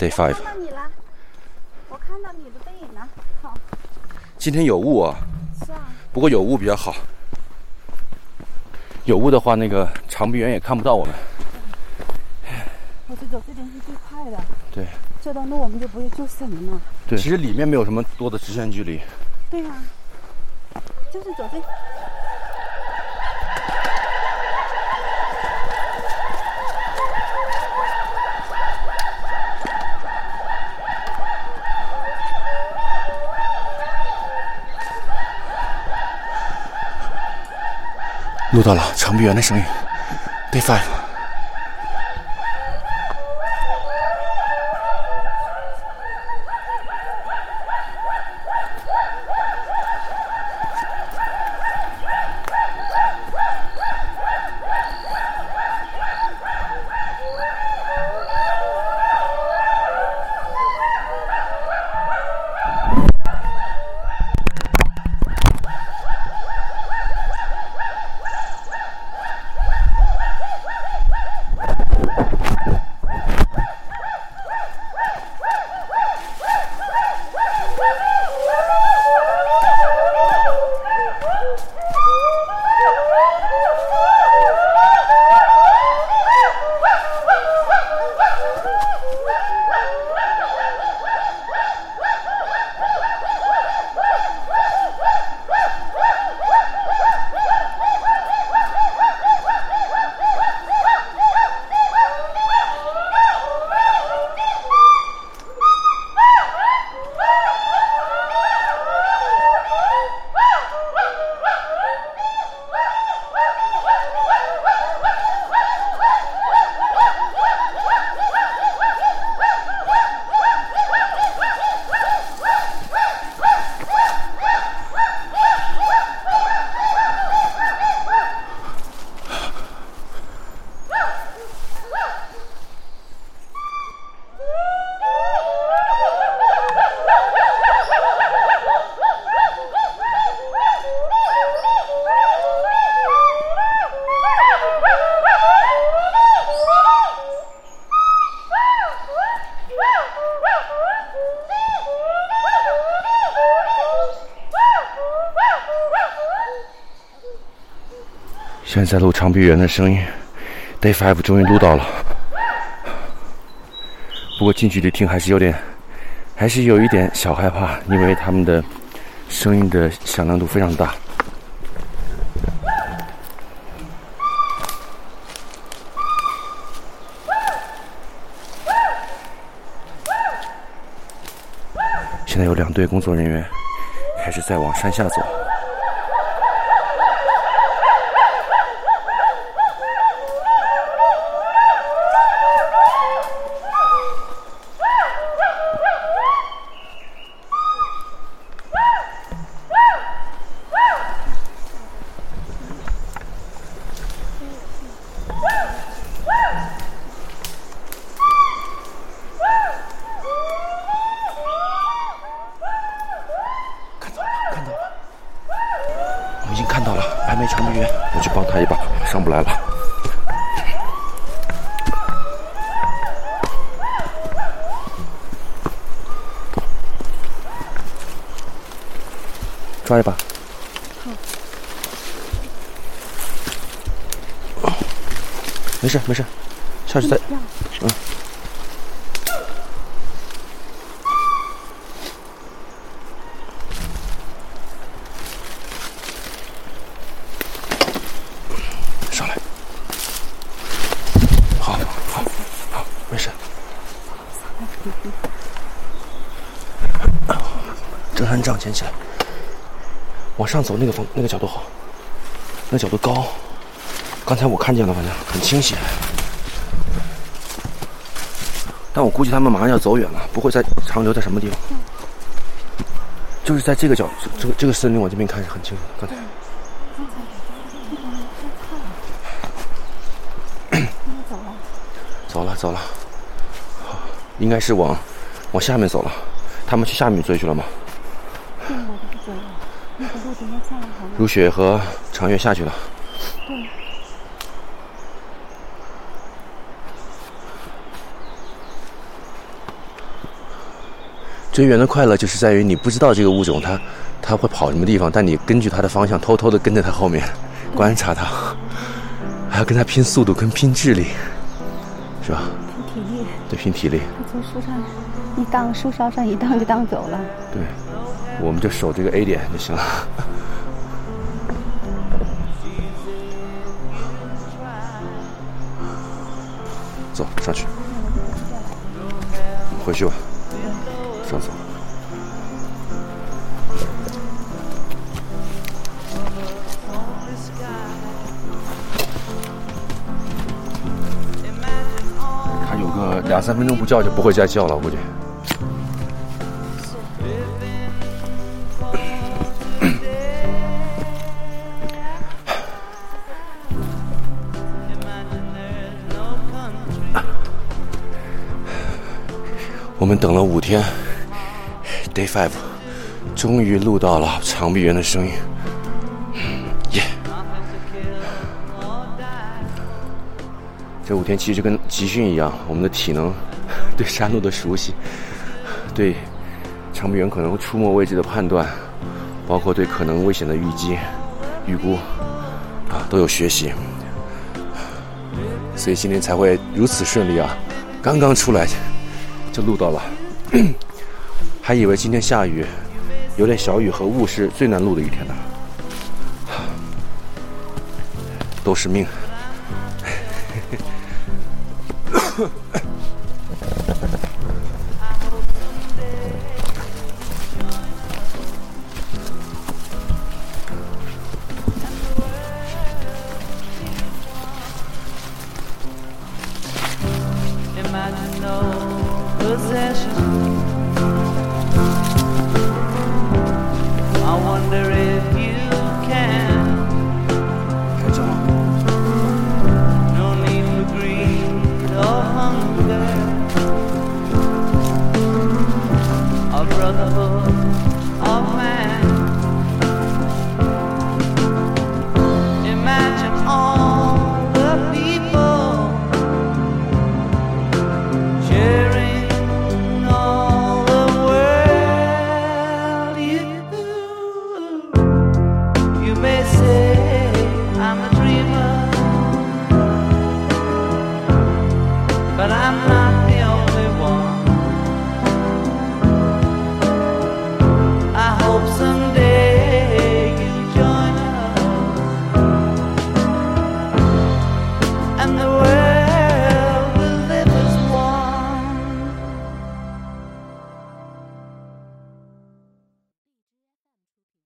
Day Five。看到你了，我看到你的背影了。好，今天有雾啊，是啊，不过有雾比较好。有雾的话，那个长臂猿也看不到我们。我是走这边是最快的，对这段路我们就不会就省了嘛。对，其实里面没有什么多的直线距离。对呀、就是走这。录到了长臂猿的声音。Day Five。现在录长臂猿的声音，Day Five 终于录到了。不过近距离听还是有点，还是有一点小害怕，因为他们的声音的响亮度非常大。现在有两队工作人员开始在往山下走。看到了，看到了，我们已经看到了白眉长臂猿，我去帮他一来了。抓一把。没事没事，下去再。嗯。上来。好，好，好，没事。登山杖捡起来，往上走那个方那个角度好，那角度高。刚才我看见了，反正很清晰。但我估计他们马上要走远了，不会再长留在什么地方。就是在这个角，这个这个森林，往这边看是很清楚的。刚才。走 了走了，好应该是往往下面走了。他们去下面追去了吗？对，我都不走了，那个路怎么下来好了？如雪和长月下去了。对。追源的快乐就是在于你不知道这个物种它它会跑什么地方，但你根据它的方向偷偷的跟在它后面，观察它，还要跟它拼速度跟拼智力，是吧？拼体力，对，拼体力。从树上一荡，树梢上一荡就荡走了。对，我们就守这个 A 点就行了。走上去，回去吧，上走。两三分钟不叫就不会再叫了，我估计。我们等了五天，Day Five，终于录到了长臂猿的声音，这五天其实就跟集训一样，我们的体能、对山路的熟悉、对长臂猿可能出没位置的判断，包括对可能危险的预计、预估，啊，都有学习，所以今天才会如此顺利啊！刚刚出来。就录到了，还以为今天下雨，有点小雨和雾是最难录的一天呢，都是命。But I'm not